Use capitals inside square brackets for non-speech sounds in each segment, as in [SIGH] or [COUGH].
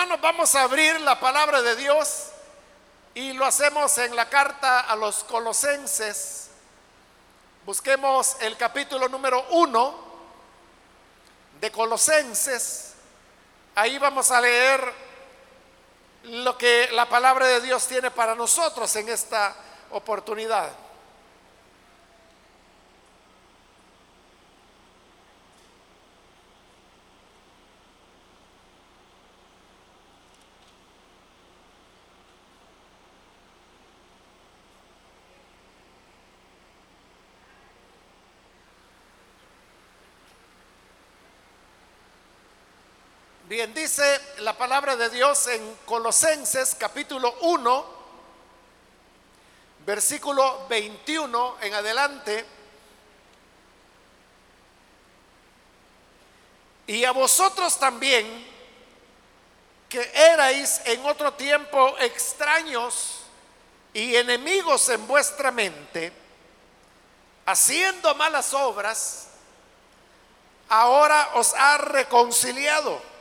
hermanos, vamos a abrir la palabra de Dios y lo hacemos en la carta a los colosenses. Busquemos el capítulo número uno de Colosenses. Ahí vamos a leer lo que la palabra de Dios tiene para nosotros en esta oportunidad. Bien, dice la palabra de Dios en Colosenses capítulo 1, versículo 21 en adelante. Y a vosotros también, que erais en otro tiempo extraños y enemigos en vuestra mente, haciendo malas obras, ahora os ha reconciliado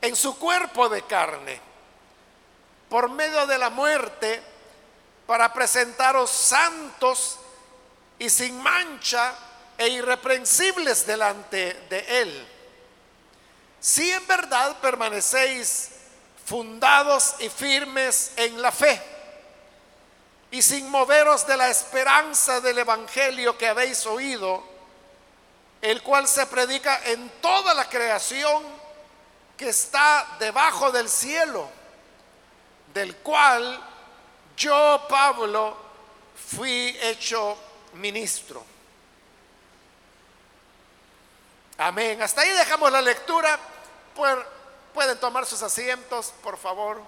en su cuerpo de carne, por medio de la muerte, para presentaros santos y sin mancha e irreprensibles delante de Él. Si en verdad permanecéis fundados y firmes en la fe, y sin moveros de la esperanza del Evangelio que habéis oído, el cual se predica en toda la creación, que está debajo del cielo, del cual yo, Pablo, fui hecho ministro. Amén. Hasta ahí dejamos la lectura. Pueden tomar sus asientos, por favor.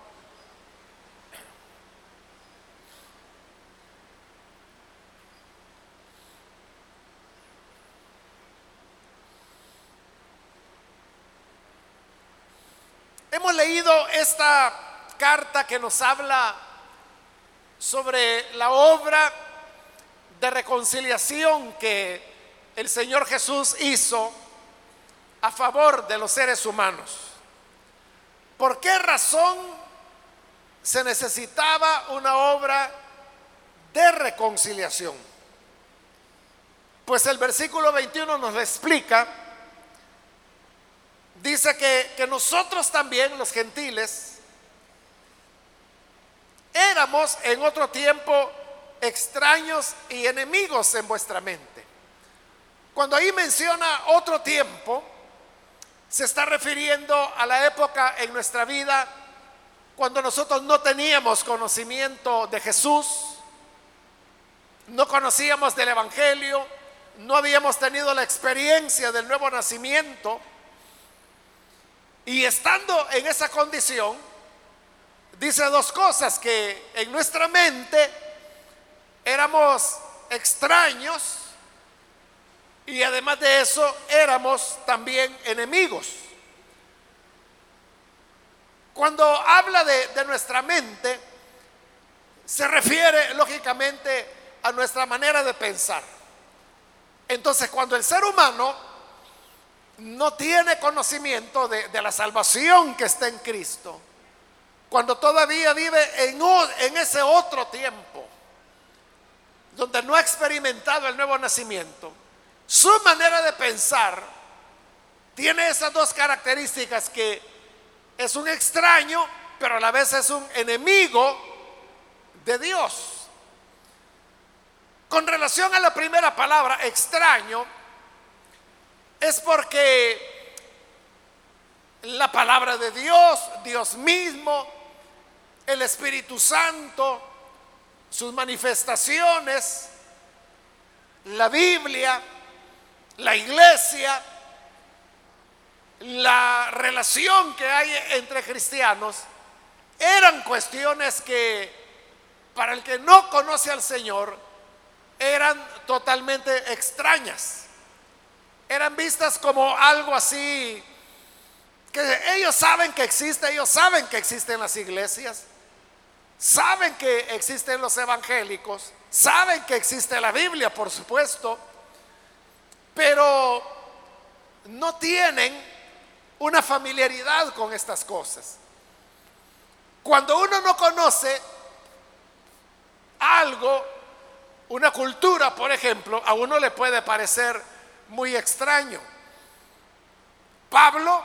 Hemos leído esta carta que nos habla sobre la obra de reconciliación que el Señor Jesús hizo a favor de los seres humanos. ¿Por qué razón se necesitaba una obra de reconciliación? Pues el versículo 21 nos lo explica dice que, nosotros también, los gentiles, éramos en otro tiempo extraños y enemigos en vuestra mente. Cuando ahí menciona otro tiempo, se está refiriendo a la época en nuestra vida cuando nosotros no teníamos conocimiento de Jesús, no conocíamos del Evangelio, no habíamos tenido la experiencia del nuevo nacimiento y estando en esa condición, dice dos cosas, que en nuestra mente éramos extraños y además de eso éramos también enemigos. Cuando habla de, de nuestra mente, se refiere lógicamente a nuestra manera de pensar. Entonces, cuando el ser humano no tiene conocimiento de, la salvación que está en Cristo, cuando todavía vive en, en ese otro tiempo, donde no ha experimentado el nuevo nacimiento, su manera de pensar tiene esas dos características que es un extraño, pero a la vez es un enemigo de Dios. Con relación a la primera palabra, extraño, es porque la palabra de Dios, Dios mismo, el Espíritu Santo, sus manifestaciones, la Biblia, la iglesia, la relación que hay entre cristianos, eran cuestiones que para el que no conoce al Señor eran totalmente extrañas eran vistas como algo así, que ellos saben que existe, ellos saben que existen las iglesias, saben que existen los evangélicos, saben que existe la Biblia, por supuesto, pero no tienen una familiaridad con estas cosas. Cuando uno no conoce algo, una cultura, por ejemplo, a uno le puede parecer muy extraño. Pablo,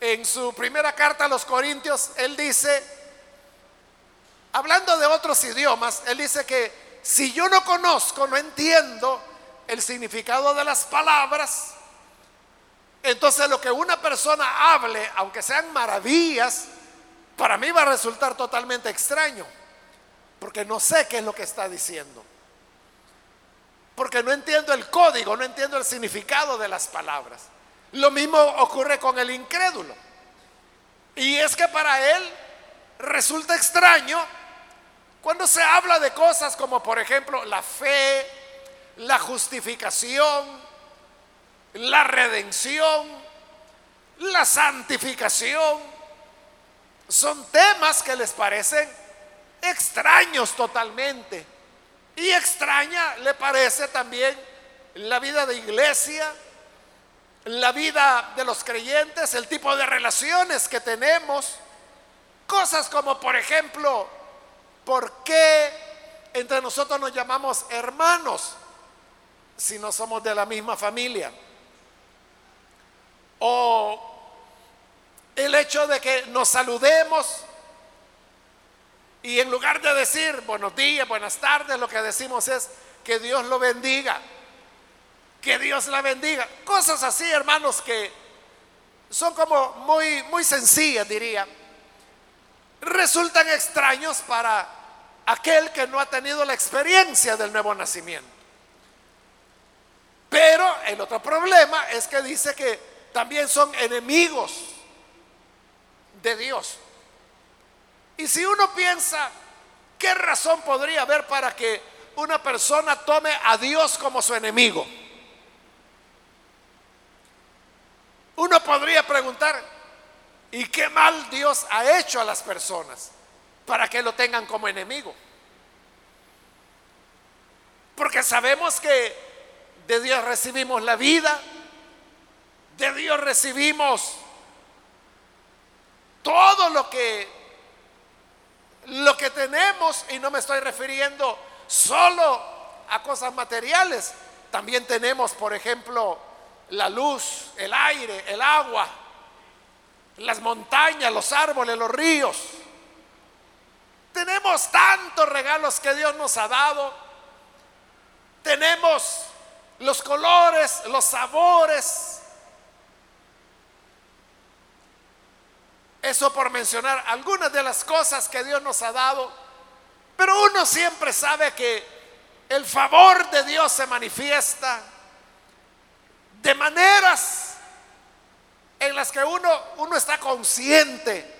en su primera carta a los Corintios, él dice, hablando de otros idiomas, él dice que si yo no conozco, no entiendo el significado de las palabras, entonces lo que una persona hable, aunque sean maravillas, para mí va a resultar totalmente extraño, porque no sé qué es lo que está diciendo. Porque no entiendo el código, no entiendo el significado de las palabras. Lo mismo ocurre con el incrédulo. Y es que para él resulta extraño cuando se habla de cosas como por ejemplo la fe, la justificación, la redención, la santificación, son temas que les parecen extraños totalmente. Y extraña le parece también la vida de iglesia, la vida de los creyentes, el tipo de relaciones que tenemos. Cosas como, por ejemplo, ¿por qué entre nosotros nos llamamos hermanos si no somos de la misma familia? O el hecho de que nos saludemos y en lugar de decir buenos días, buenas tardes, lo que decimos es que Dios lo bendiga, que Dios la bendiga. Cosas así, hermanos, que son como muy, muy sencillas, diría. Resultan extraños para aquel que no ha tenido la experiencia del nuevo nacimiento. Pero el otro problema es que dice que también son enemigos de Dios. Y si uno piensa, ¿qué razón podría haber para que una persona tome a Dios como su enemigo? Uno podría preguntar, ¿y qué mal Dios ha hecho a las personas para que lo tengan como enemigo? Porque sabemos que de Dios recibimos la vida, de Dios recibimos todo lo que lo que tenemos y no me estoy refiriendo solo a cosas materiales. También tenemos, por ejemplo, la luz, el aire, el agua, las montañas, los árboles, los ríos. Tenemos tantos regalos que Dios nos ha dado. Tenemos los colores, los sabores, Eso por mencionar algunas de las cosas que Dios nos ha dado. Pero uno siempre sabe que el favor de Dios se manifiesta de maneras en las que uno, uno está consciente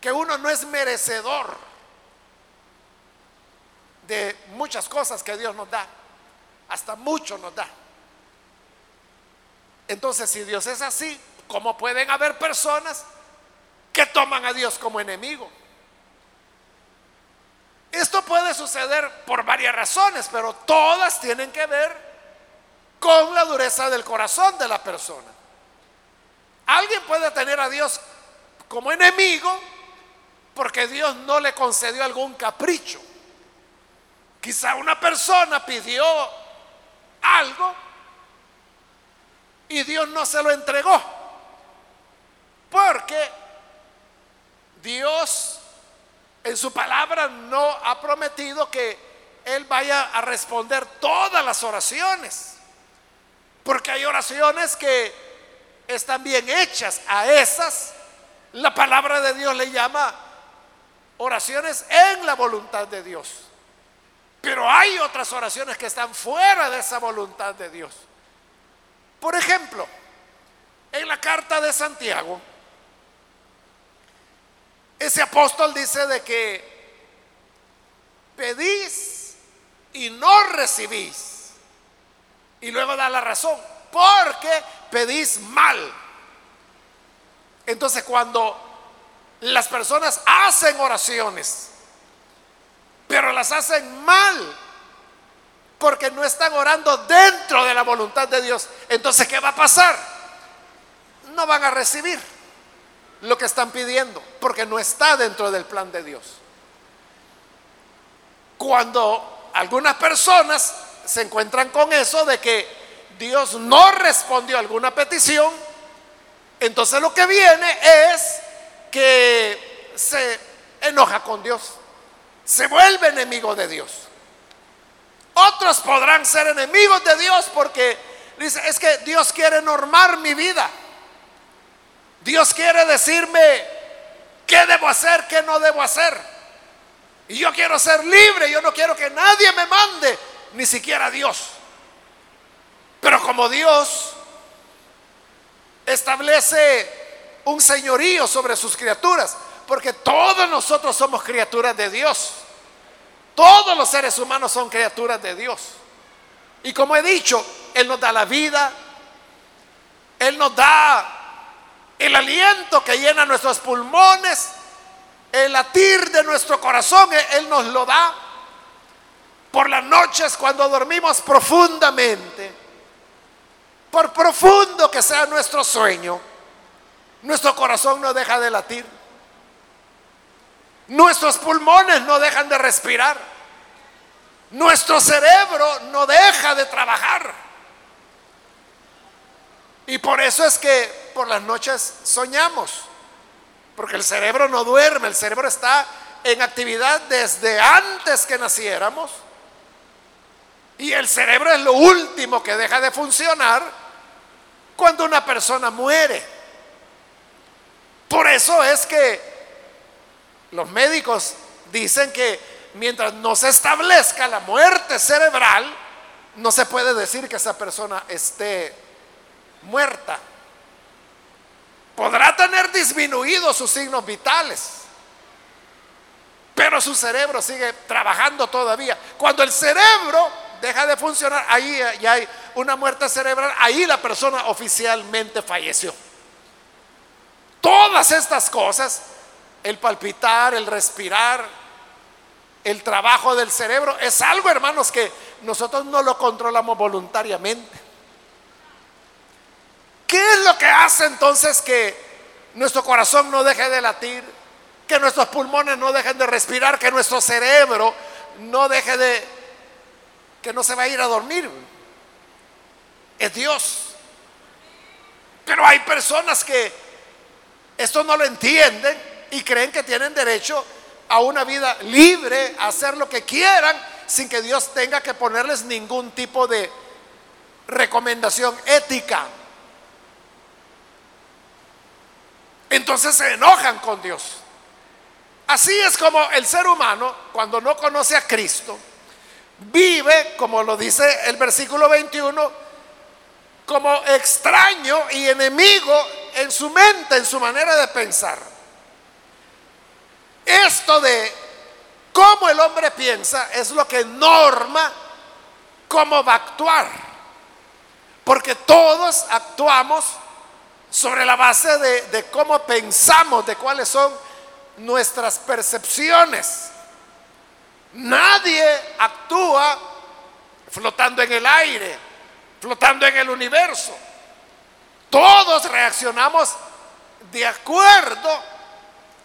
que uno no es merecedor de muchas cosas que Dios nos da. Hasta mucho nos da. Entonces, si Dios es así, ¿cómo pueden haber personas que toman a Dios como enemigo. Esto puede suceder por varias razones, pero todas tienen que ver con la dureza del corazón de la persona. Alguien puede tener a Dios como enemigo porque Dios no le concedió algún capricho. Quizá una persona pidió algo y Dios no se lo entregó. Porque Dios en su palabra no ha prometido que Él vaya a responder todas las oraciones. Porque hay oraciones que están bien hechas. A esas la palabra de Dios le llama oraciones en la voluntad de Dios. Pero hay otras oraciones que están fuera de esa voluntad de Dios. Por ejemplo, en la carta de Santiago, ese apóstol dice de que pedís y no recibís. Y luego da la razón, porque pedís mal. Entonces cuando las personas hacen oraciones, pero las hacen mal, porque no están orando dentro de la voluntad de Dios, entonces ¿qué va a pasar? No van a recibir lo que están pidiendo, porque no está dentro del plan de Dios. Cuando algunas personas se encuentran con eso de que Dios no respondió a alguna petición, entonces lo que viene es que se enoja con Dios, se vuelve enemigo de Dios. Otros podrán ser enemigos de Dios porque dice, es que Dios quiere normar mi vida. Dios quiere decirme qué debo hacer, qué no debo hacer. Y yo quiero ser libre, yo no quiero que nadie me mande, ni siquiera Dios. Pero como Dios establece un señorío sobre sus criaturas, porque todos nosotros somos criaturas de Dios. Todos los seres humanos son criaturas de Dios. Y como he dicho, Él nos da la vida, Él nos da el aliento que llena nuestros pulmones, el latir de nuestro corazón, Él nos lo da. Por las noches cuando dormimos profundamente, por profundo que sea nuestro sueño, nuestro corazón no deja de latir. Nuestros pulmones no dejan de respirar. Nuestro cerebro no deja de trabajar. Y por eso es que por las noches soñamos. Porque el cerebro no duerme, el cerebro está en actividad desde antes que naciéramos. Y el cerebro es lo último que deja de funcionar cuando una persona muere. Por eso es que los médicos dicen que mientras no se establezca la muerte cerebral, no se puede decir que esa persona esté muerta. Podrá tener disminuidos sus signos vitales, pero su cerebro sigue trabajando todavía. Cuando el cerebro deja de funcionar, ahí ya hay una muerte cerebral, ahí la persona oficialmente falleció. Todas estas cosas, el palpitar, el respirar, el trabajo del cerebro, es algo, hermanos, que nosotros no lo controlamos voluntariamente. ¿Qué es lo que hace entonces que nuestro corazón no deje de latir, que nuestros pulmones no dejen de respirar, que nuestro cerebro no deje de, que no se va a ir a dormir? Es Dios. Pero hay personas que esto no lo entienden y creen que tienen derecho a una vida libre, a hacer lo que quieran, sin que Dios tenga que ponerles ningún tipo de recomendación ética. Entonces se enojan con Dios. Así es como el ser humano, cuando no conoce a Cristo, vive, como lo dice el versículo 21, como extraño y enemigo en su mente, en su manera de pensar. Esto de cómo el hombre piensa es lo que norma cómo va a actuar. Porque todos actuamos sobre la base de, cómo pensamos, de cuáles son nuestras percepciones. Nadie actúa flotando en el aire flotando en el universo. Todos reaccionamos de acuerdo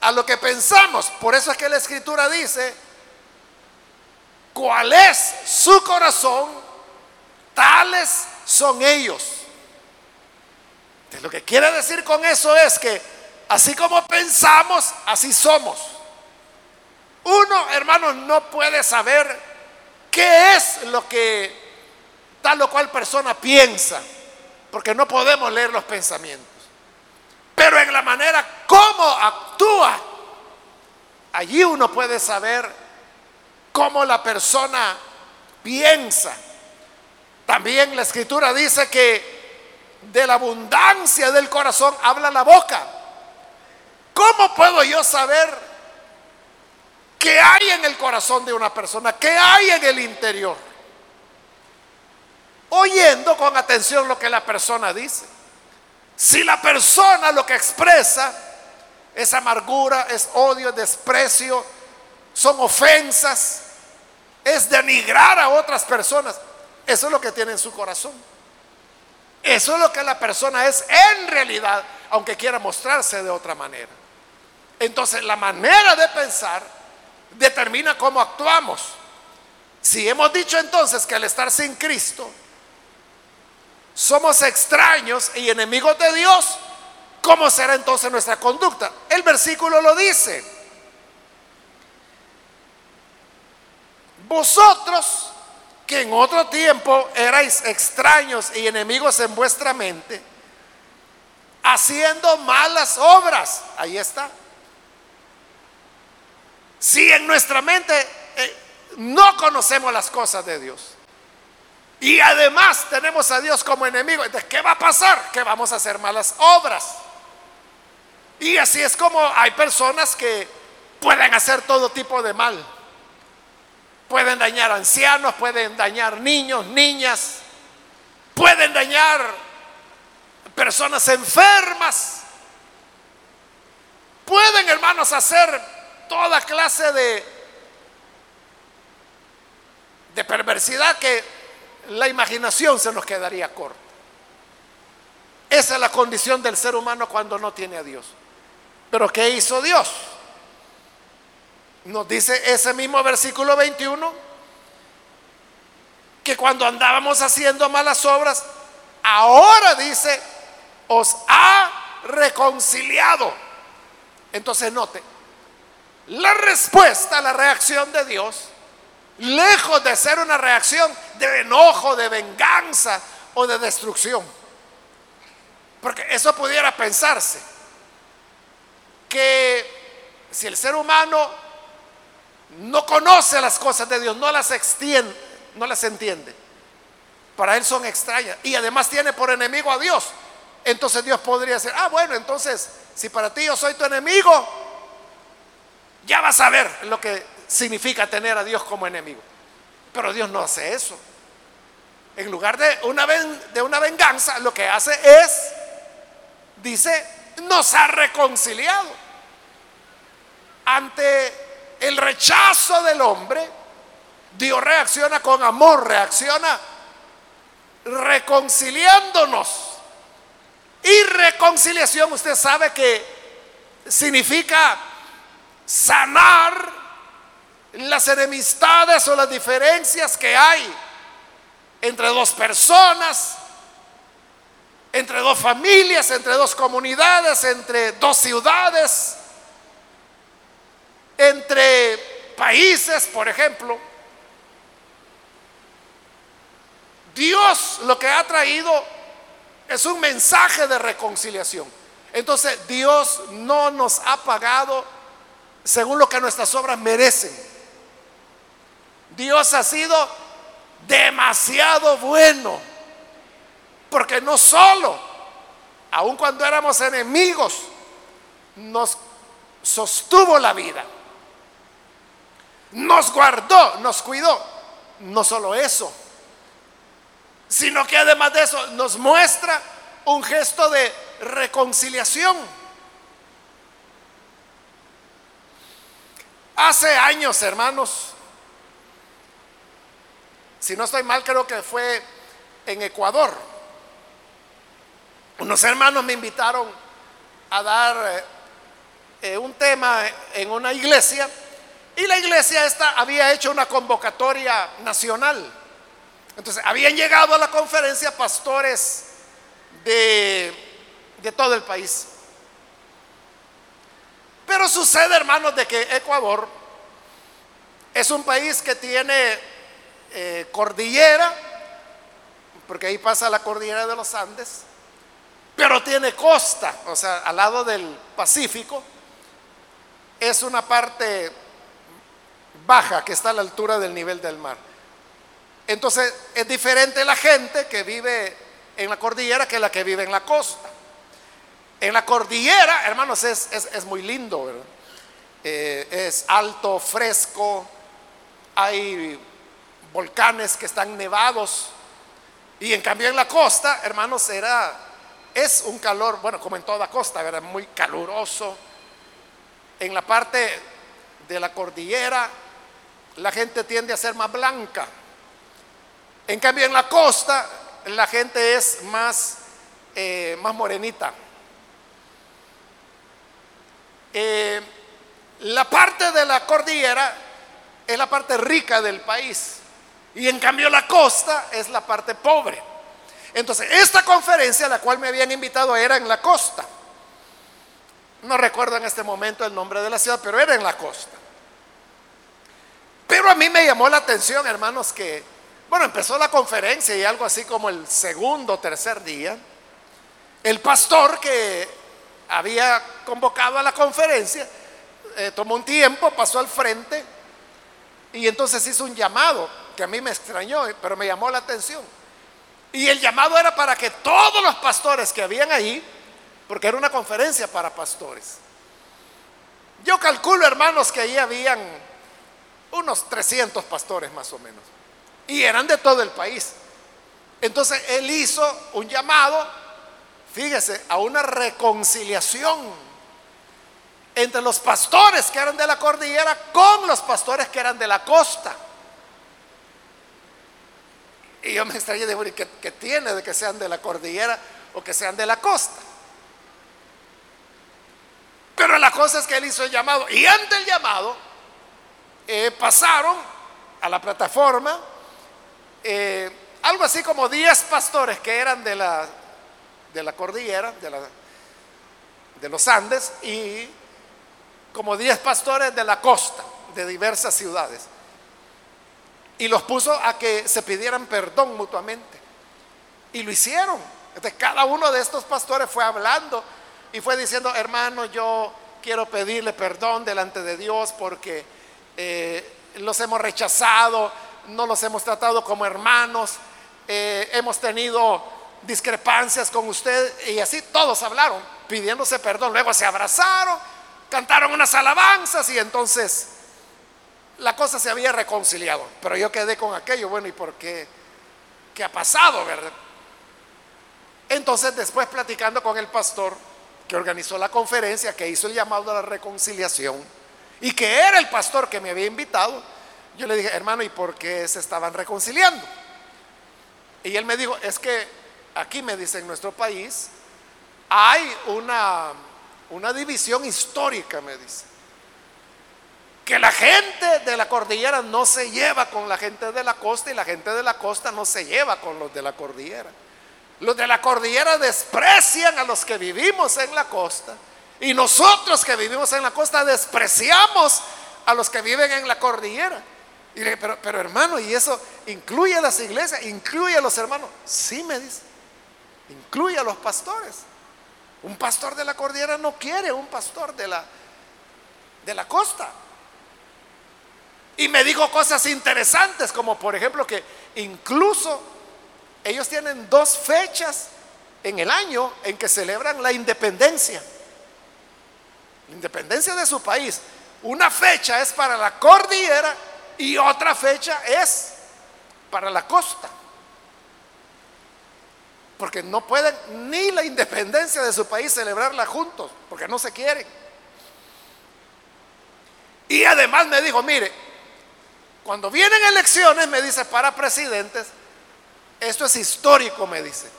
a lo que pensamos. Por eso es que la escritura dice, cuál es su corazón, tales son ellos. Lo que quiere decir con eso es que así como pensamos, así somos. Uno, hermano, no puede saber qué es lo que tal o cual persona piensa, porque no podemos leer los pensamientos. Pero en la manera como actúa, allí uno puede saber cómo la persona piensa. También la escritura dice que de la abundancia del corazón habla la boca. ¿Cómo puedo yo saber qué hay en el corazón de una persona? ¿Qué hay en el interior? oyendo con atención lo que la persona dice. Si la persona lo que expresa es amargura, es odio, desprecio, son ofensas, es denigrar a otras personas, eso es lo que tiene en su corazón. Eso es lo que la persona es en realidad, aunque quiera mostrarse de otra manera. Entonces, la manera de pensar determina cómo actuamos. Si hemos dicho entonces que al estar sin Cristo, somos extraños y enemigos de Dios, ¿cómo será entonces nuestra conducta? El versículo lo dice. Vosotros que en otro tiempo erais extraños y enemigos en vuestra mente, haciendo malas obras. Ahí está. Si en nuestra mente eh, no conocemos las cosas de Dios y además tenemos a Dios como enemigo, entonces ¿qué va a pasar? Que vamos a hacer malas obras. Y así es como hay personas que pueden hacer todo tipo de mal. Pueden dañar ancianos, pueden dañar niños, niñas, pueden dañar personas enfermas. Pueden, hermanos, hacer toda clase de, de perversidad que la imaginación se nos quedaría corta. Esa es la condición del ser humano cuando no tiene a Dios. Pero ¿qué hizo Dios? Nos dice ese mismo versículo 21 que cuando andábamos haciendo malas obras, ahora dice, os ha reconciliado. Entonces note, la respuesta, la reacción de Dios, lejos de ser una reacción de enojo, de venganza o de destrucción. Porque eso pudiera pensarse, que si el ser humano no conoce las cosas de Dios, no las extiende, no las entiende, para él son extrañas y además tiene por enemigo a Dios, entonces Dios podría decir, ah, bueno, entonces si para ti yo soy tu enemigo, ya vas a ver lo que significa tener a Dios como enemigo. Pero Dios no hace eso. En lugar de una, de una venganza, lo que hace es, dice, nos ha reconciliado. Ante el rechazo del hombre, Dios reacciona con amor, reacciona reconciliándonos. Y reconciliación, usted sabe que significa sanar las enemistades o las diferencias que hay entre dos personas, entre dos familias, entre dos comunidades, entre dos ciudades, entre países, por ejemplo. Dios lo que ha traído es un mensaje de reconciliación. Entonces Dios no nos ha pagado según lo que nuestras obras merecen. Dios ha sido demasiado bueno, porque no solo, aun cuando éramos enemigos, nos sostuvo la vida, nos guardó, nos cuidó. No solo eso, sino que además de eso nos muestra un gesto de reconciliación Hace años, hermanos, si no estoy mal, creo que fue en Ecuador. Unos hermanos me invitaron a dar eh, eh, un tema en una iglesia y la iglesia esta había hecho una convocatoria nacional. Entonces, habían llegado a la conferencia pastores de, de todo el país. Pero sucede, hermanos, de que Ecuador es un país que tiene eh, cordillera, porque ahí pasa la cordillera de los Andes, pero tiene costa, o sea, al lado del Pacífico, es una parte baja que está a la altura del nivel del mar. Entonces es diferente la gente que vive en la cordillera que la que vive en la costa. En la cordillera, hermanos, es, muy lindo, eh, es alto, fresco, hay volcanes que están nevados. Y en cambio en la costa, hermanos, era, es un calor, bueno, como en toda costa, era muy caluroso. En la parte de la cordillera, la gente tiende a ser más blanca. En cambio en la costa, la gente es más, eh, más morenita. eh, la parte de la cordillera es la parte rica del país y en cambio la costa es la parte pobre. Entonces, esta conferencia a la cual me habían invitado era en la costa. No recuerdo en este momento el nombre de la ciudad, pero era en la costa. Pero a mí me llamó la atención, hermanos, que, bueno, empezó la conferencia y algo así como el segundo o tercer día, el pastor que había convocado a la conferencia eh, tomó un tiempo, pasó al frente y entonces hizo un llamado que a mí me extrañó, pero me llamó la atención. Y el llamado era para que todos los pastores que habían ahí, porque era una conferencia para pastores, yo calculo, hermanos, que ahí habían unos 300 pastores más o menos, y eran de todo el país. Entonces él hizo un llamado, fíjese, a una reconciliación entre los pastores que eran de la cordillera con los pastores que eran de la costa. Y yo me extrañé de ¿qué, ¿qué tiene de que sean de la cordillera o que sean de la costa? Pero la cosa es que él hizo el llamado y ante el llamado eh, pasaron a la plataforma eh, algo así como 10 pastores que eran de la, de la cordillera, de, de los Andes, y como 10 pastores de la costa, de diversas ciudades. Y los puso a que se pidieran perdón mutuamente. Y lo hicieron. Entonces cada uno de estos pastores fue hablando y fue diciendo, hermano, yo quiero pedirle perdón delante de Dios porque eh, los hemos rechazado, no los hemos tratado como hermanos, eh, hemos tenido discrepancias con usted y así todos hablaron pidiéndose perdón. Luego se abrazaron cantaron unas alabanzas y entonces la cosa se había reconciliado. Pero yo quedé con aquello, bueno, ¿y por qué? ¿Qué ha pasado, verdad? Entonces después platicando con el pastor que organizó la conferencia, que hizo el llamado a la reconciliación y que era el pastor que me había invitado, yo le dije, hermano, ¿y por qué se estaban reconciliando? Y él me dijo, es que aquí me dice en nuestro país hay una una división histórica, me dice. Que la gente de la cordillera no se lleva con la gente de la costa y la gente de la costa no se lleva con los de la cordillera. Los de la cordillera desprecian a los que vivimos en la costa y nosotros que vivimos en la costa despreciamos a los que viven en la cordillera. Y pero hermano, ¿y eso incluye a las iglesias? ¿Incluye a los hermanos? Sí, me dice. Incluye a los pastores. Un pastor de la cordillera no quiere un pastor de la, de la costa. Y me dijo cosas interesantes, como por ejemplo que incluso ellos tienen dos fechas en el año en que celebran la independencia. La independencia de su país. Una fecha es para la cordillera y otra fecha es para la costa porque no pueden ni la independencia de su país celebrarla juntos, porque no se quieren. Y además me dijo, mire, cuando vienen elecciones, me dice, para presidentes, esto es histórico, me dice.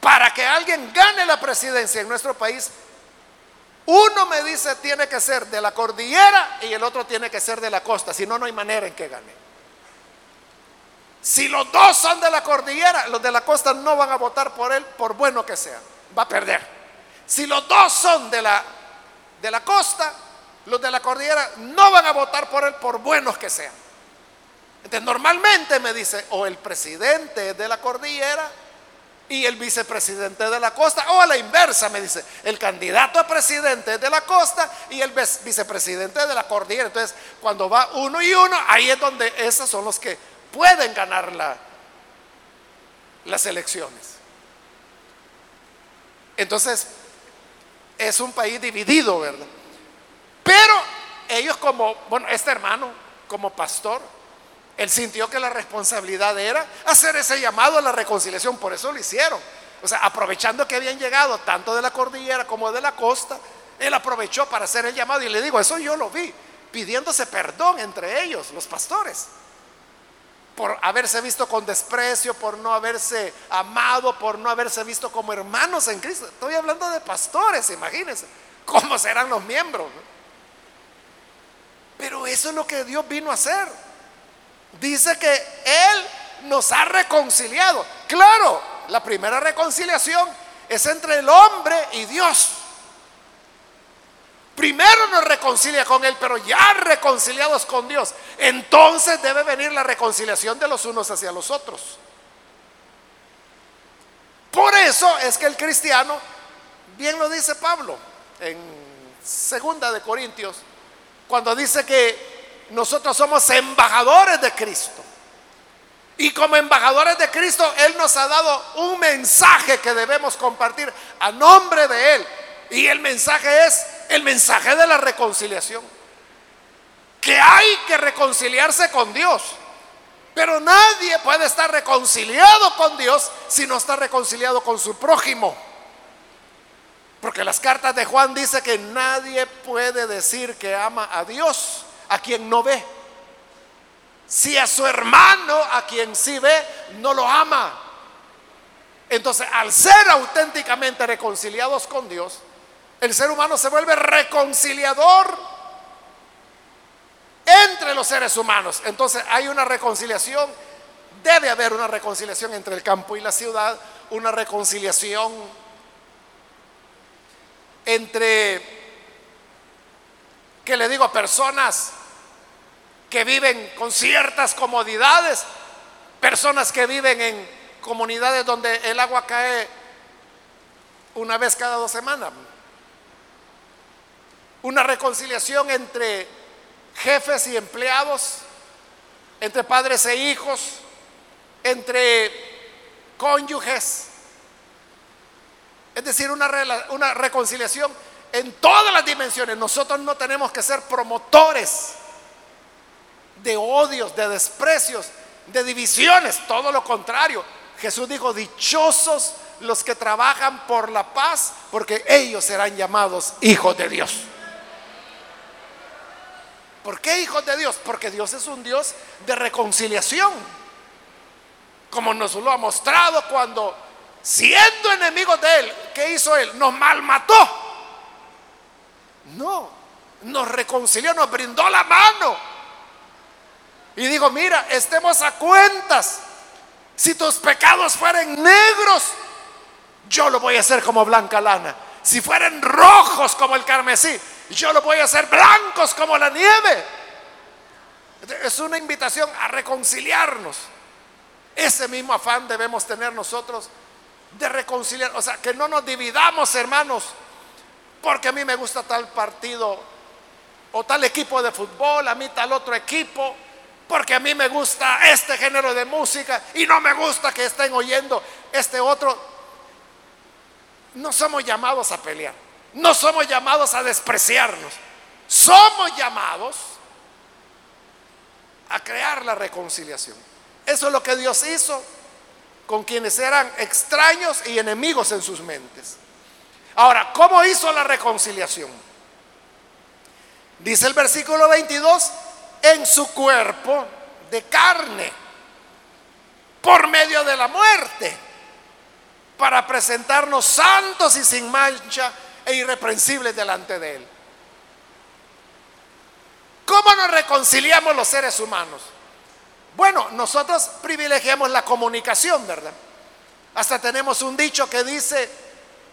Para que alguien gane la presidencia en nuestro país, uno me dice tiene que ser de la cordillera y el otro tiene que ser de la costa, si no, no hay manera en que gane. Si los dos son de la cordillera, los de la costa no van a votar por él, por bueno que sea. Va a perder. Si los dos son de la, de la costa, los de la cordillera no van a votar por él, por buenos que sean. Entonces, normalmente me dice, o el presidente de la cordillera y el vicepresidente de la costa, o a la inversa, me dice, el candidato a presidente de la costa y el vicepresidente de la cordillera. Entonces, cuando va uno y uno, ahí es donde esos son los que pueden ganar las elecciones. Entonces, es un país dividido, ¿verdad? Pero ellos como, bueno, este hermano como pastor, él sintió que la responsabilidad era hacer ese llamado a la reconciliación, por eso lo hicieron. O sea, aprovechando que habían llegado tanto de la cordillera como de la costa, él aprovechó para hacer el llamado y le digo, eso yo lo vi, pidiéndose perdón entre ellos, los pastores por haberse visto con desprecio, por no haberse amado, por no haberse visto como hermanos en Cristo. Estoy hablando de pastores, imagínense, [LAUGHS] cómo serán los miembros. Pero eso es lo que Dios vino a hacer. Dice que Él nos ha reconciliado. Claro, la primera reconciliación es entre el hombre y Dios. Primero nos reconcilia con Él, pero ya reconciliados con Dios, entonces debe venir la reconciliación de los unos hacia los otros. Por eso es que el cristiano, bien lo dice Pablo en segunda de Corintios, cuando dice que nosotros somos embajadores de Cristo. Y como embajadores de Cristo, Él nos ha dado un mensaje que debemos compartir a nombre de Él. Y el mensaje es el mensaje de la reconciliación. Que hay que reconciliarse con Dios. Pero nadie puede estar reconciliado con Dios si no está reconciliado con su prójimo. Porque las cartas de Juan dice que nadie puede decir que ama a Dios a quien no ve. Si a su hermano, a quien sí ve, no lo ama. Entonces, al ser auténticamente reconciliados con Dios, el ser humano se vuelve reconciliador entre los seres humanos. Entonces hay una reconciliación, debe haber una reconciliación entre el campo y la ciudad, una reconciliación entre, que le digo, personas que viven con ciertas comodidades, personas que viven en comunidades donde el agua cae una vez cada dos semanas una reconciliación entre jefes y empleados, entre padres e hijos, entre cónyuges. Es decir, una, una reconciliación en todas las dimensiones. Nosotros no tenemos que ser promotores de odios, de desprecios, de divisiones, todo lo contrario. Jesús dijo, dichosos los que trabajan por la paz, porque ellos serán llamados hijos de Dios. ¿Por qué hijos de Dios? Porque Dios es un Dios de reconciliación. Como nos lo ha mostrado cuando, siendo enemigos de Él, ¿qué hizo Él? Nos malmató. No, nos reconcilió, nos brindó la mano. Y digo, mira, estemos a cuentas. Si tus pecados fueren negros, yo lo voy a hacer como blanca lana. Si fueren rojos como el carmesí, yo lo voy a hacer blancos como la nieve. Es una invitación a reconciliarnos. Ese mismo afán debemos tener nosotros de reconciliar. O sea, que no nos dividamos, hermanos, porque a mí me gusta tal partido o tal equipo de fútbol, a mí tal otro equipo, porque a mí me gusta este género de música y no me gusta que estén oyendo este otro. No somos llamados a pelear. No somos llamados a despreciarnos. Somos llamados a crear la reconciliación. Eso es lo que Dios hizo con quienes eran extraños y enemigos en sus mentes. Ahora, ¿cómo hizo la reconciliación? Dice el versículo 22, en su cuerpo de carne, por medio de la muerte, para presentarnos santos y sin mancha e irreprensibles delante de Él. ¿Cómo nos reconciliamos los seres humanos? Bueno, nosotros privilegiamos la comunicación, ¿verdad? Hasta tenemos un dicho que dice,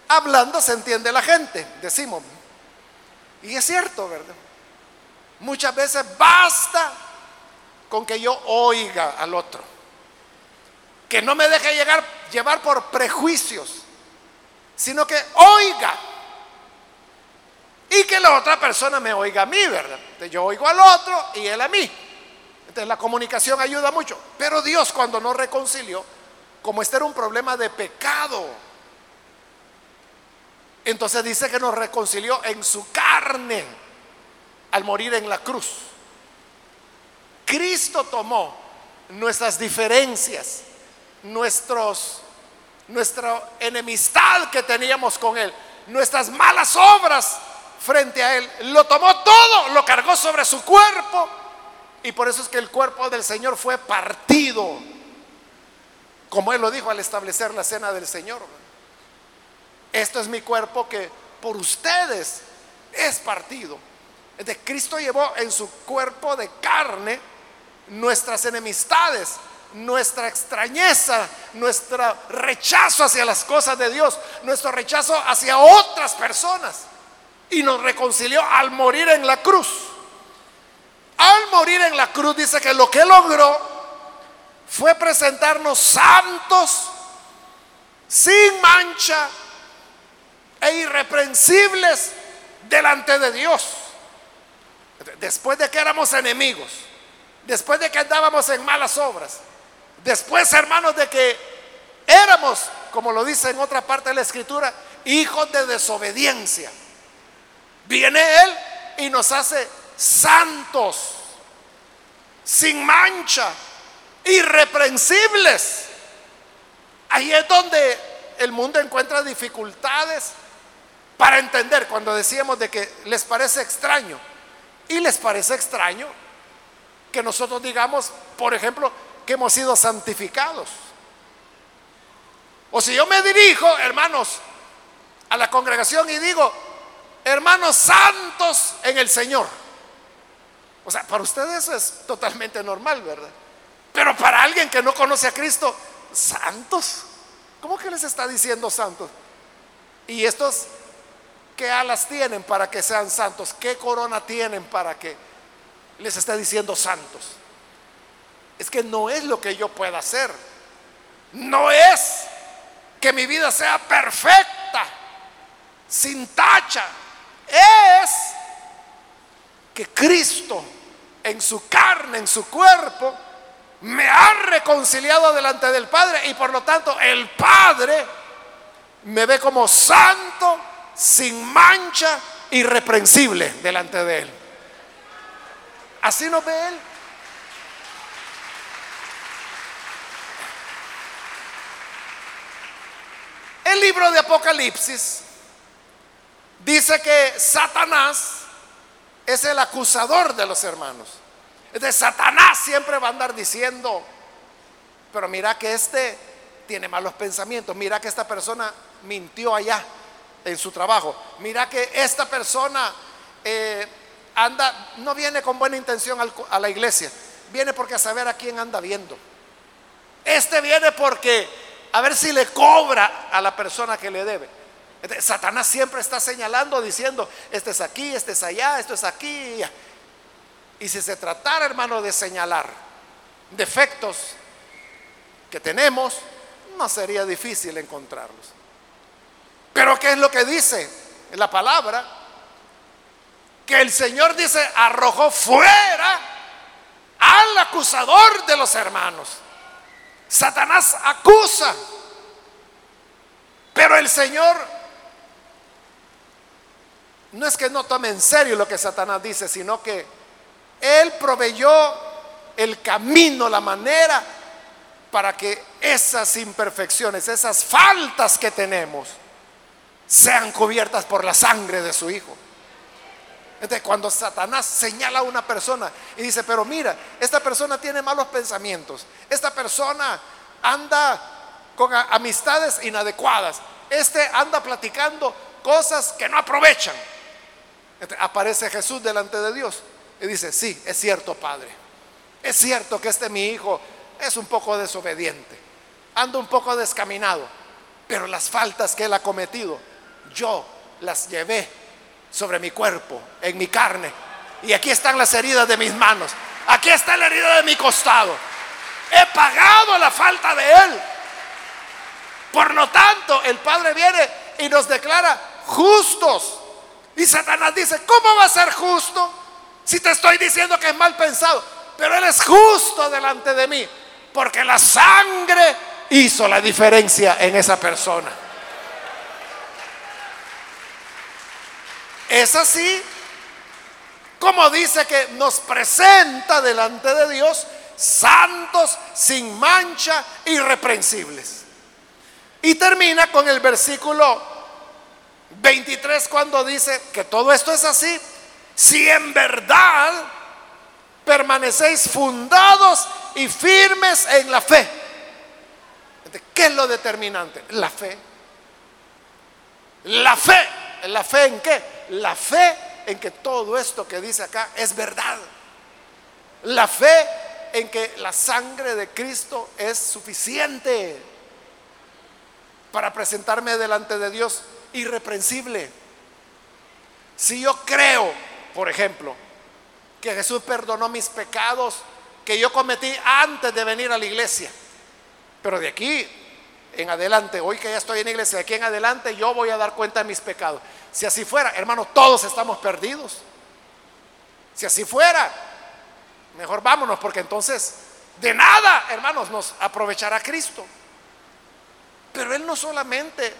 hablando se entiende la gente, decimos. Y es cierto, ¿verdad? Muchas veces basta con que yo oiga al otro. Que no me deje llegar, llevar por prejuicios, sino que oiga y que la otra persona me oiga a mí, ¿verdad? yo oigo al otro y él a mí. Entonces la comunicación ayuda mucho. Pero Dios cuando nos reconcilió, como este era un problema de pecado, entonces dice que nos reconcilió en su carne al morir en la cruz. Cristo tomó nuestras diferencias, nuestros, nuestra enemistad que teníamos con Él, nuestras malas obras frente a él, lo tomó todo, lo cargó sobre su cuerpo. Y por eso es que el cuerpo del Señor fue partido, como él lo dijo al establecer la cena del Señor. Esto es mi cuerpo que por ustedes es partido. De Cristo llevó en su cuerpo de carne nuestras enemistades, nuestra extrañeza, nuestro rechazo hacia las cosas de Dios, nuestro rechazo hacia otras personas. Y nos reconcilió al morir en la cruz. Al morir en la cruz dice que lo que logró fue presentarnos santos, sin mancha e irreprensibles delante de Dios. Después de que éramos enemigos, después de que andábamos en malas obras, Después, hermanos, de que éramos, como lo dice en otra parte de la escritura, hijos de desobediencia. Viene Él y nos hace santos, sin mancha, irreprensibles. Ahí es donde el mundo encuentra dificultades para entender cuando decíamos de que les parece extraño. Y les parece extraño que nosotros digamos, por ejemplo, que hemos sido santificados. O si yo me dirijo, hermanos, a la congregación y digo, hermanos santos en el Señor. O sea, para ustedes eso es totalmente normal, ¿verdad? Pero para alguien que no conoce a Cristo, santos. ¿Cómo que les está diciendo santos? Y estos, ¿qué alas tienen para que sean santos? ¿Qué corona tienen para que les esté diciendo santos? Es que no es lo que yo pueda hacer. No es que mi vida sea perfecta, sin tacha. Es que Cristo en su carne, en su cuerpo, me ha reconciliado delante del Padre y por lo tanto el Padre me ve como santo, sin mancha, irreprensible delante de Él. Así nos ve Él. El libro de Apocalipsis dice que Satanás es el acusador de los hermanos. De Satanás siempre va a andar diciendo, pero mira que este tiene malos pensamientos, mira que esta persona mintió allá en su trabajo, mira que esta persona eh, anda, no viene con buena intención a la iglesia, viene porque a saber a quién anda viendo. Este viene porque a ver si le cobra a la persona que le debe. Satanás siempre está señalando, diciendo, este es aquí, este es allá, esto es aquí. Y si se tratara, hermano, de señalar defectos que tenemos, no sería difícil encontrarlos. Pero ¿qué es lo que dice la palabra? Que el Señor dice, arrojó fuera al acusador de los hermanos. Satanás acusa, pero el Señor no es que no tome en serio lo que Satanás dice, sino que Él proveyó el camino, la manera para que esas imperfecciones, esas faltas que tenemos, sean cubiertas por la sangre de su Hijo. Entonces, cuando Satanás señala a una persona y dice, pero mira, esta persona tiene malos pensamientos, esta persona anda con amistades inadecuadas, este anda platicando cosas que no aprovechan. aparece Jesús delante de Dios y dice, sí, es cierto, Padre, es cierto que este mi hijo es un poco desobediente, anda un poco descaminado, pero las faltas que él ha cometido, yo las llevé sobre mi cuerpo, en mi carne. Y aquí están las heridas de mis manos. Aquí está la herida de mi costado. He pagado la falta de Él. Por lo tanto, el Padre viene y nos declara justos. Y Satanás dice, ¿cómo va a ser justo si te estoy diciendo que es mal pensado? Pero Él es justo delante de mí, porque la sangre hizo la diferencia en esa persona. Es así como dice que nos presenta delante de Dios santos, sin mancha, irreprensibles. Y termina con el versículo 23 cuando dice que todo esto es así, si en verdad permanecéis fundados y firmes en la fe. ¿Qué es lo determinante? La fe. La fe. ¿La fe en qué? La fe en que todo esto que dice acá es verdad. La fe en que la sangre de Cristo es suficiente para presentarme delante de Dios irreprensible. Si yo creo, por ejemplo, que Jesús perdonó mis pecados que yo cometí antes de venir a la iglesia, pero de aquí en adelante, hoy que ya estoy en iglesia, de aquí en adelante yo voy a dar cuenta de mis pecados. Si así fuera, hermanos, todos estamos perdidos. Si así fuera, mejor vámonos, porque entonces de nada, hermanos, nos aprovechará Cristo. Pero Él no solamente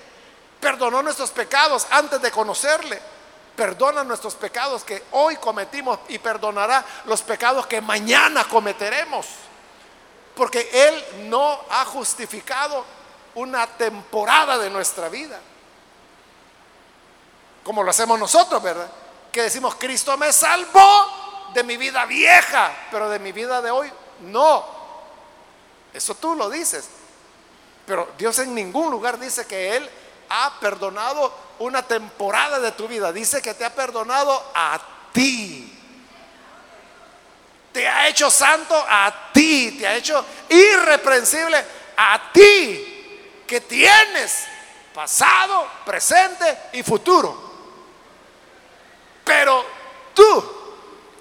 perdonó nuestros pecados antes de conocerle, perdona nuestros pecados que hoy cometimos y perdonará los pecados que mañana cometeremos. Porque Él no ha justificado una temporada de nuestra vida. Como lo hacemos nosotros, ¿verdad? Que decimos, Cristo me salvó de mi vida vieja, pero de mi vida de hoy no. Eso tú lo dices. Pero Dios en ningún lugar dice que Él ha perdonado una temporada de tu vida. Dice que te ha perdonado a ti. Te ha hecho santo a ti. Te ha hecho irreprensible a ti. Que tienes pasado, presente y futuro. Pero tú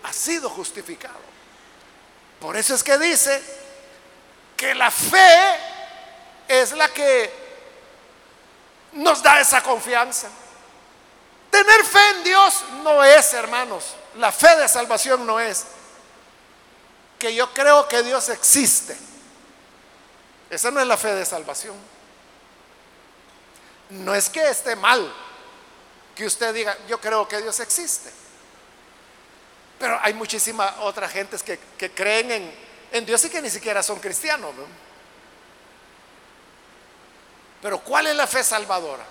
has sido justificado. Por eso es que dice que la fe es la que nos da esa confianza. Tener fe en Dios no es, hermanos, la fe de salvación no es que yo creo que Dios existe. Esa no es la fe de salvación. No es que esté mal que usted diga, yo creo que Dios existe. Pero hay muchísimas otras gentes que, creen en, en, Dios y que ni siquiera son cristianos. Pero ¿cuál es la fe salvadora?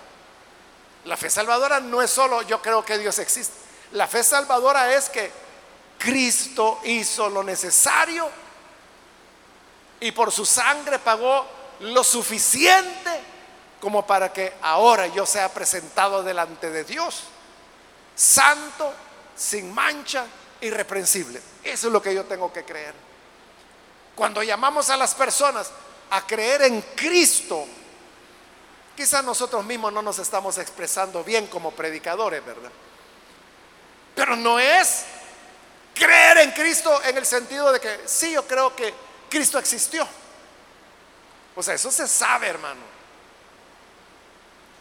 La fe salvadora no es solo yo creo que Dios existe. La fe salvadora es que Cristo hizo lo necesario y por su sangre pagó lo suficiente como para que ahora yo sea presentado delante de Dios, santo, sin mancha, irreprensible. Eso es lo que yo tengo que creer. Cuando llamamos a las personas a creer en Cristo, Quizás nosotros mismos no nos estamos expresando bien como predicadores, ¿verdad? Pero no es creer en Cristo en el sentido de que sí, yo creo que Cristo existió. O sea, eso se sabe, hermano.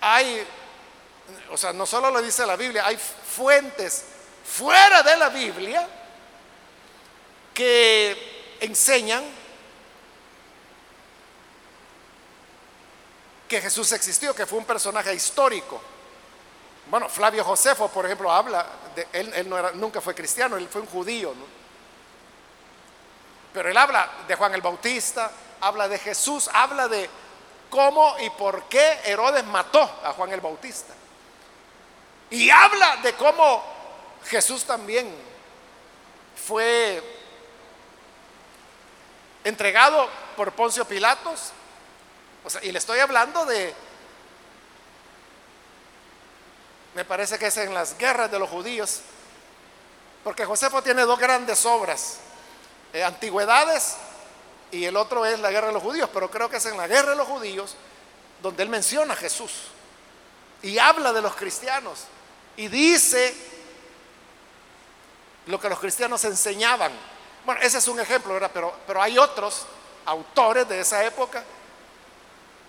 Hay, o sea, no solo lo dice la Biblia, hay fuentes fuera de la Biblia que enseñan que Jesús existió, que fue un personaje histórico. Bueno, Flavio Josefo, por ejemplo, habla de él, él nunca fue cristiano, él fue un judío, Pero él habla de Juan el Bautista, habla de Jesús, habla de cómo y por qué Herodes mató a Juan el Bautista. Y habla de cómo Jesús también fue entregado por Poncio Pilatos y le estoy hablando de, me parece que es en las guerras de los judíos, porque Josefo tiene dos grandes obras, eh, antigüedades y el otro es la guerra de los judíos, pero creo que es en la guerra de los judíos donde él menciona a Jesús y habla de los cristianos y dice lo que los cristianos enseñaban. Bueno, ese es un ejemplo. Pero, pero hay otros autores de esa época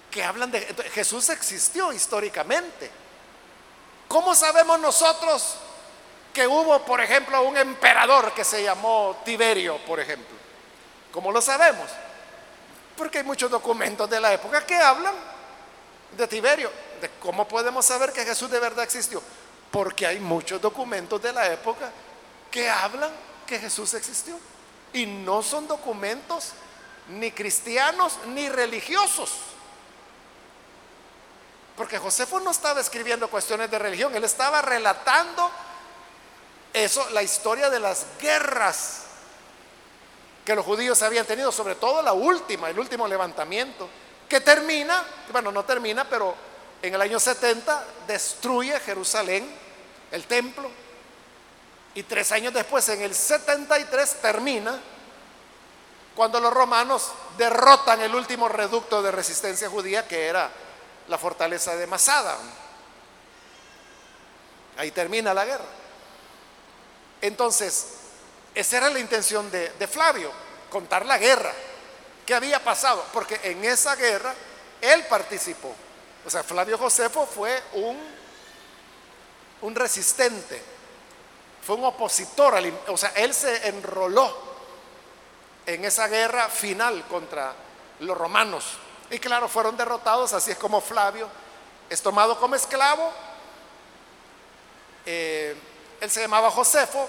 que hablan de Jesús existió históricamente. ¿Cómo sabemos nosotros que hubo, por ejemplo, un emperador que se llamó Tiberio, por ejemplo? ¿Cómo lo sabemos? Porque hay muchos documentos de la época que hablan de Tiberio. ¿De cómo podemos saber que Jesús de verdad existió? Porque hay muchos documentos de la época que hablan que Jesús existió. Y no son documentos ni cristianos ni religiosos. Porque Josefo no estaba escribiendo cuestiones de religión, él estaba relatando eso, la historia de las guerras que los judíos habían tenido, sobre todo la última, el último levantamiento, que termina, bueno, no termina, pero en el año 70 destruye Jerusalén, el templo, Y tres años después, en el 73, termina cuando los romanos derrotan el último reducto de resistencia judía, que era la fortaleza de Masada. Ahí termina la guerra. Entonces, esa era la intención de, Flavio, contar la guerra que había pasado, porque en esa guerra él participó. O sea, Flavio Josefo fue un, un resistente, fue un opositor, o sea, él se enroló en esa guerra final contra los romanos. Y claro, fueron derrotados, así es como Flavio es tomado como esclavo. Eh, él se llamaba Josefo,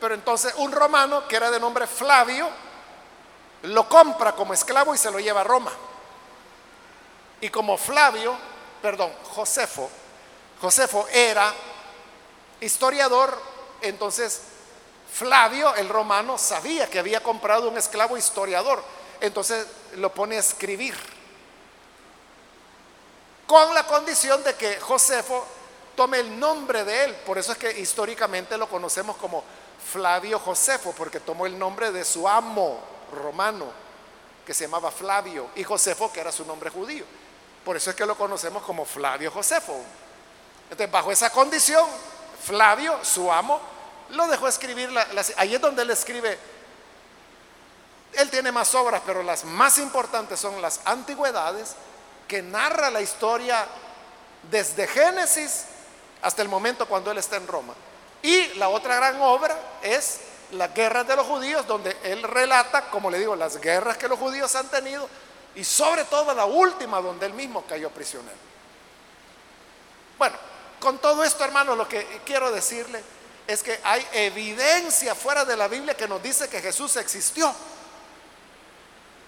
pero entonces un romano que era de nombre Flavio lo compra como esclavo y se lo lleva a Roma. Y como Flavio, perdón, Josefo, Josefo era historiador, entonces Flavio, el romano, sabía que había comprado un esclavo historiador, entonces lo pone a escribir, con la condición de que Josefo tome el nombre de él, por eso es que históricamente lo conocemos como Flavio Josefo, porque tomó el nombre de su amo romano, que se llamaba Flavio, y Josefo, que era su nombre judío. Por eso es que lo conocemos como Flavio Josefo. Entonces, bajo esa condición, Flavio, su amo, lo dejó escribir. ahí es donde él escribe. Él tiene más obras, pero las más importantes son las antigüedades, que narra la historia desde Génesis hasta el momento cuando él está en Roma. Y la otra gran obra es las guerras de los judíos, donde él relata, como le digo, las guerras que los judíos han tenido y sobre todo la última donde él mismo cayó prisionero. Bueno, con todo esto, hermano, lo que quiero decirle es que hay evidencia fuera de la Biblia que nos dice que Jesús existió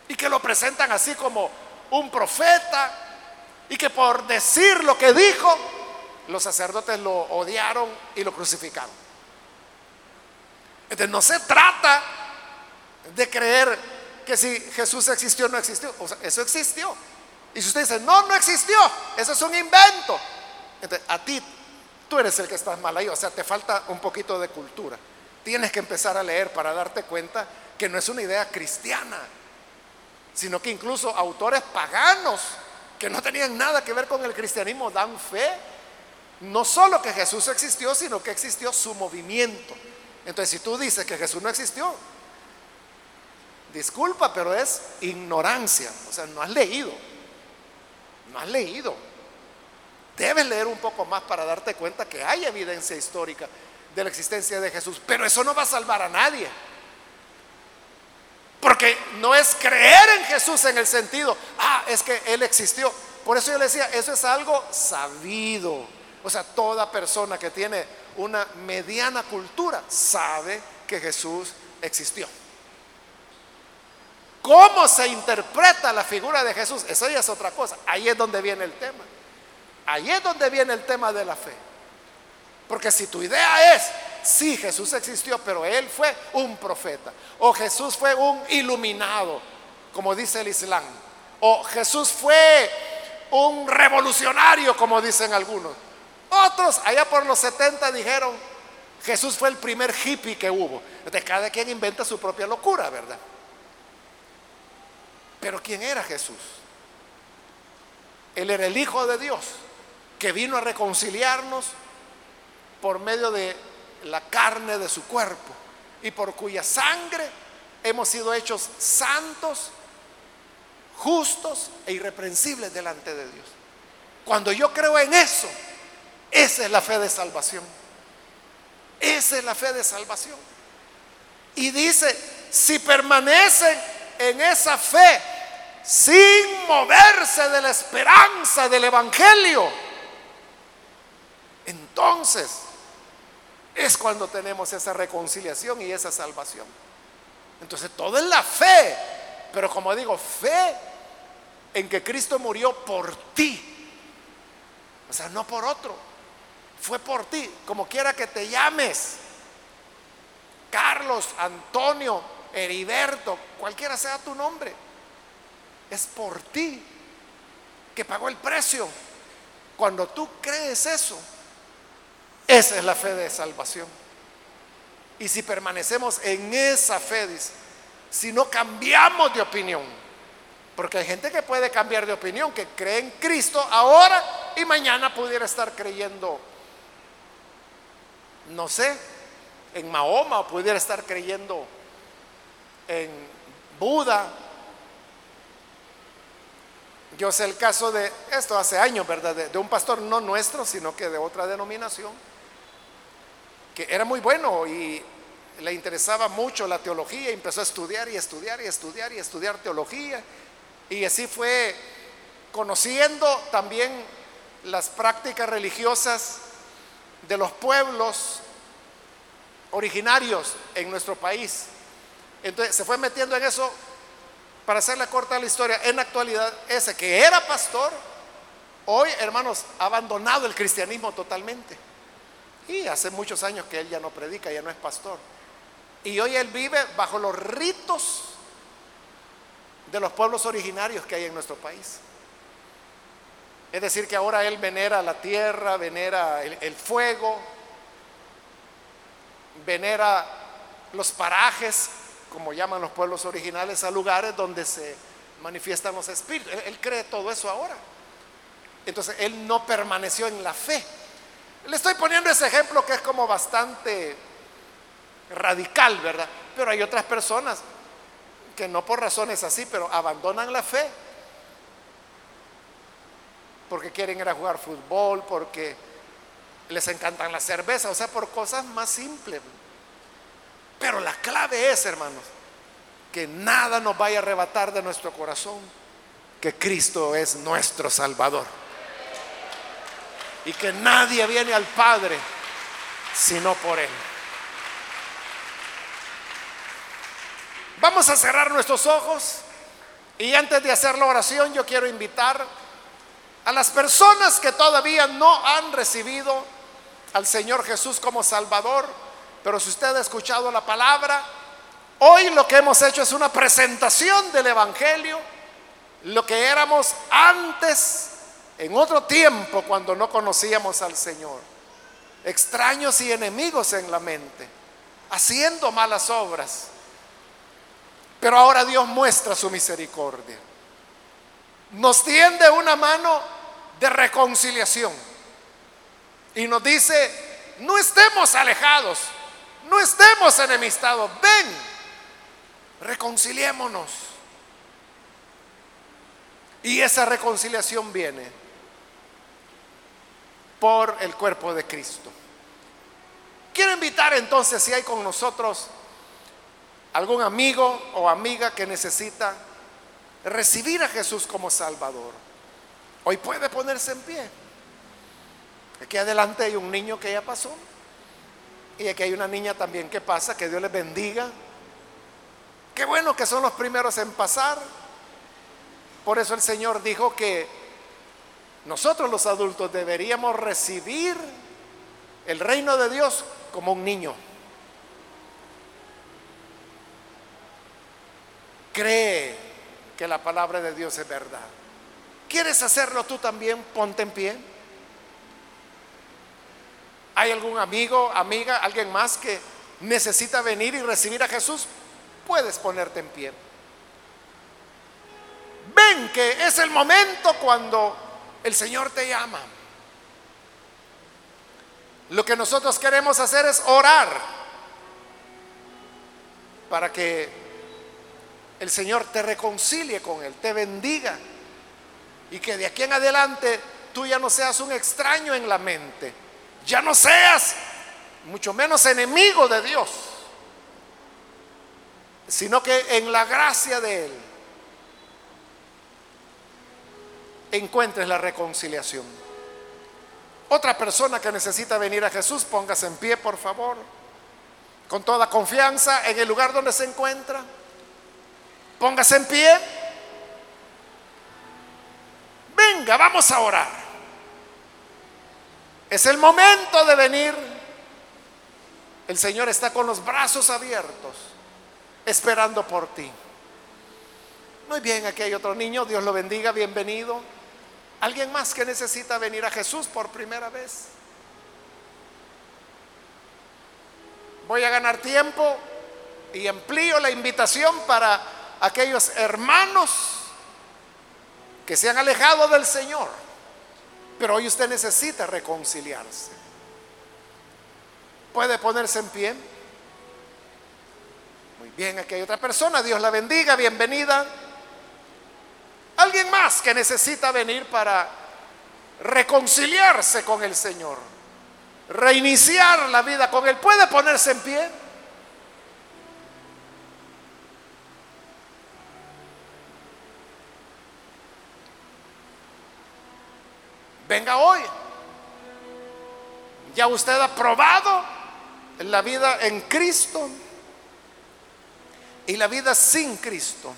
y que lo presentan así como un profeta y que por decir lo que dijo, los sacerdotes lo odiaron y lo crucificaron. Entonces no se trata de creer que si Jesús existió no existió. O sea, eso existió. Y si usted dice, no, no existió, eso es un invento. Entonces, a ti, tú eres el que estás mal ahí. O sea, te falta un poquito de cultura. Tienes que empezar a leer para darte cuenta que no es una idea cristiana, sino que incluso autores paganos que no tenían nada que ver con el cristianismo dan fe, no solo que Jesús existió, sino que existió su movimiento. Entonces, si tú dices que Jesús no existió, Disculpa, pero es ignorancia. O sea, no has leído. No has leído. Debes leer un poco más para darte cuenta que hay evidencia histórica de la existencia de Jesús. Pero eso no va a salvar a nadie. Porque no es creer en Jesús en el sentido, ah, es que Él existió. Por eso yo le decía, eso es algo sabido. O sea, toda persona que tiene una mediana cultura sabe que Jesús existió. ¿Cómo se interpreta la figura de Jesús? Eso ya es otra cosa. Ahí es donde viene el tema. Ahí es donde viene el tema de la fe. Porque si tu idea es, sí, Jesús existió, pero él fue un profeta. O Jesús fue un iluminado, como dice el Islam. O Jesús fue un revolucionario, como dicen algunos. Otros, allá por los 70, dijeron, Jesús fue el primer hippie que hubo. Entonces cada quien inventa su propia locura, ¿verdad? Pero ¿quién era Jesús? Él era el Hijo de Dios que vino a reconciliarnos por medio de la carne de su cuerpo y por cuya sangre hemos sido hechos santos, justos e irreprensibles delante de Dios. Cuando yo creo en eso, esa es la fe de salvación. Esa es la fe de salvación. Y dice, si permanecen en esa fe sin moverse de la esperanza del Evangelio, entonces es cuando tenemos esa reconciliación y esa salvación. Entonces todo es la fe, pero como digo, fe en que Cristo murió por ti. O sea, no por otro. Fue por ti, como quiera que te llames. Carlos, Antonio, Heriberto, cualquiera sea tu nombre. Es por ti que pagó el precio. Cuando tú crees eso, esa es la fe de salvación. Y si permanecemos en esa fe, dice, si no cambiamos de opinión, porque hay gente que puede cambiar de opinión, que cree en Cristo ahora y mañana pudiera estar creyendo, no sé, en Mahoma, pudiera estar creyendo en Buda. Yo sé el caso de esto hace años, ¿verdad? De, de un pastor no nuestro, sino que de otra denominación, que era muy bueno y le interesaba mucho la teología, empezó a estudiar y estudiar y estudiar y estudiar teología. Y así fue conociendo también las prácticas religiosas de los pueblos originarios en nuestro país. Entonces se fue metiendo en eso, para hacerle corta la historia, en la actualidad ese que era pastor, hoy hermanos, ha abandonado el cristianismo totalmente. Y hace muchos años que él ya no predica, ya no es pastor. Y hoy él vive bajo los ritos de los pueblos originarios que hay en nuestro país. Es decir, que ahora él venera la tierra, venera el, fuego, venera los parajes, como llaman los pueblos originales, a lugares donde se manifiestan los espíritus. Él, cree todo eso ahora. Entonces, él no permaneció en la fe. Le estoy poniendo ese ejemplo que es como bastante radical, ¿verdad? Pero hay otras personas que no por razones así, pero abandonan la fe. Porque quieren ir a jugar fútbol, porque les encantan la cerveza, o sea, por cosas más simples. Pero la clave es, hermanos, que nada nos vaya a arrebatar de nuestro corazón que Cristo es nuestro Salvador. Y que nadie viene al Padre sino por Él. Vamos a cerrar nuestros ojos y antes de hacer la oración yo quiero invitar a las personas que todavía no han recibido al Señor Jesús como Salvador, pero si usted ha escuchado la palabra, hoy lo que hemos hecho es una presentación del Evangelio, lo que éramos antes, en otro tiempo, cuando no conocíamos al Señor, extraños y enemigos en la mente, haciendo malas obras. Pero ahora Dios muestra su misericordia. Nos tiende una mano de reconciliación. Y nos dice, no estemos alejados, no estemos enemistados, ven, reconciliémonos. Y esa reconciliación viene por el cuerpo de Cristo. Quiero invitar entonces, si hay con nosotros algún amigo o amiga que necesita recibir a Jesús como Salvador, hoy puede ponerse en pie. Aquí adelante hay un niño que ya pasó. Y aquí hay una niña también que pasa. Que Dios les bendiga. Qué bueno que son los primeros en pasar. Por eso el Señor dijo que nosotros los adultos deberíamos recibir el reino de Dios como un niño. cree que la palabra de Dios es verdad. ¿Quieres hacerlo tú también? Ponte en pie. ¿Hay algún amigo, amiga, alguien más que necesita venir y recibir a Jesús? Puedes ponerte en pie. Ven que es el momento cuando el Señor te llama. Lo que nosotros queremos hacer es orar para que el Señor te reconcilie con Él, te bendiga y que de aquí en adelante tú ya no seas un extraño en la mente, ya no seas mucho menos enemigo de Dios, sino que en la gracia de Él encuentres la reconciliación. Otra persona que necesita venir a Jesús, póngase en pie, por favor, con toda confianza en el lugar donde se encuentra. Póngase en pie. Venga, vamos a orar. Es el momento de venir. El Señor está con los brazos abiertos, esperando por ti. Muy bien, aquí hay otro niño, Dios lo bendiga, bienvenido. ¿Alguien más que necesita venir a Jesús por primera vez? voy a ganar tiempo y amplío la invitación para aquellos hermanos que se han alejado del Señor. Pero hoy usted necesita reconciliarse. Puede ponerse en pie. Muy bien, aquí hay otra persona. Dios la bendiga, bienvenida. Alguien más que necesita venir para reconciliarse con el Señor. Reiniciar la vida con Él. Puede ponerse en pie. Venga hoy. Ya usted ha probado la vida en Cristo y la vida sin Cristo.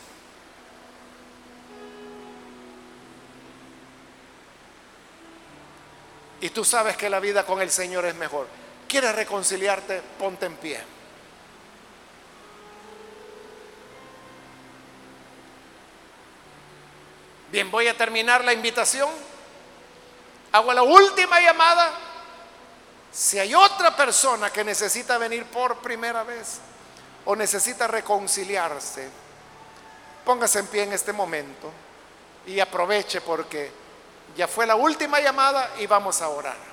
Y tú sabes que la vida con el Señor es mejor. ¿Quieres reconciliarte? Ponte en pie. Bien, voy a terminar la invitación. Hago la última llamada. Si hay otra persona que necesita venir por primera vez o necesita reconciliarse, póngase en pie en este momento y aproveche porque ya fue la última llamada y vamos a orar.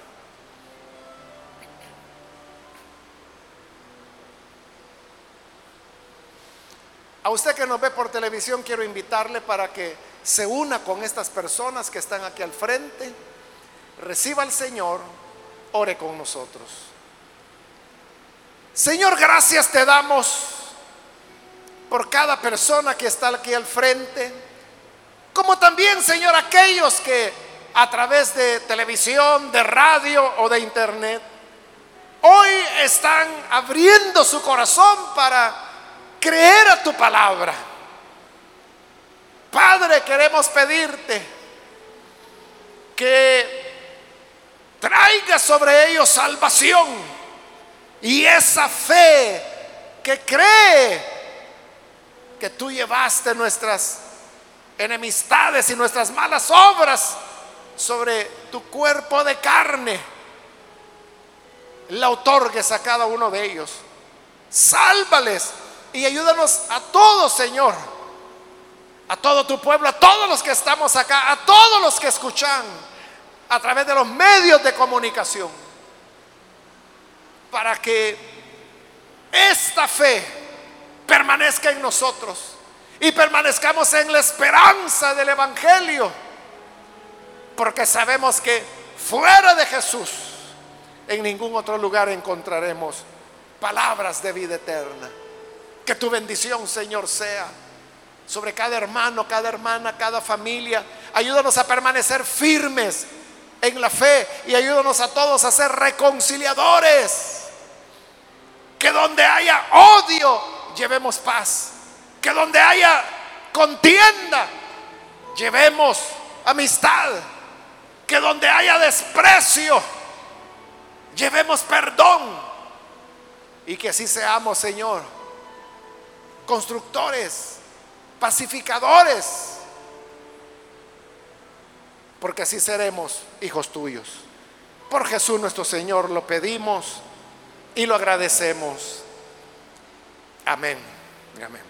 A usted que nos ve por televisión quiero invitarle para que se una con estas personas que están aquí al frente, reciba al Señor, ore con nosotros. Señor, gracias te damos por cada persona que está aquí al frente, como también, Señor, aquellos que a través de televisión, de radio o de internet, hoy están abriendo su corazón para creer a tu palabra. Padre, queremos pedirte que traiga sobre ellos salvación y esa fe que cree que tú llevaste nuestras enemistades y nuestras malas obras sobre tu cuerpo de carne, la otorgues a cada uno de ellos. Sálvales y ayúdanos a todos, Señor, a todo tu pueblo, a todos los que estamos acá, a todos los que escuchan a través de los medios de comunicación, para que esta fe permanezca en nosotros y permanezcamos en la esperanza del Evangelio porque sabemos que fuera de Jesús, en ningún otro lugar encontraremos palabras de vida eterna. Que tu bendición, Señor, sea sobre cada hermano, cada hermana, cada familia. Ayúdanos a permanecer firmes en la fe y ayúdanos a todos a ser reconciliadores. Que donde haya odio, llevemos paz. Que donde haya contienda, llevemos amistad que donde haya desprecio, llevemos perdón. Y que así seamos, Señor, constructores, pacificadores, porque así seremos hijos tuyos. Por Jesús nuestro Señor lo pedimos y lo agradecemos. Amén. Amén.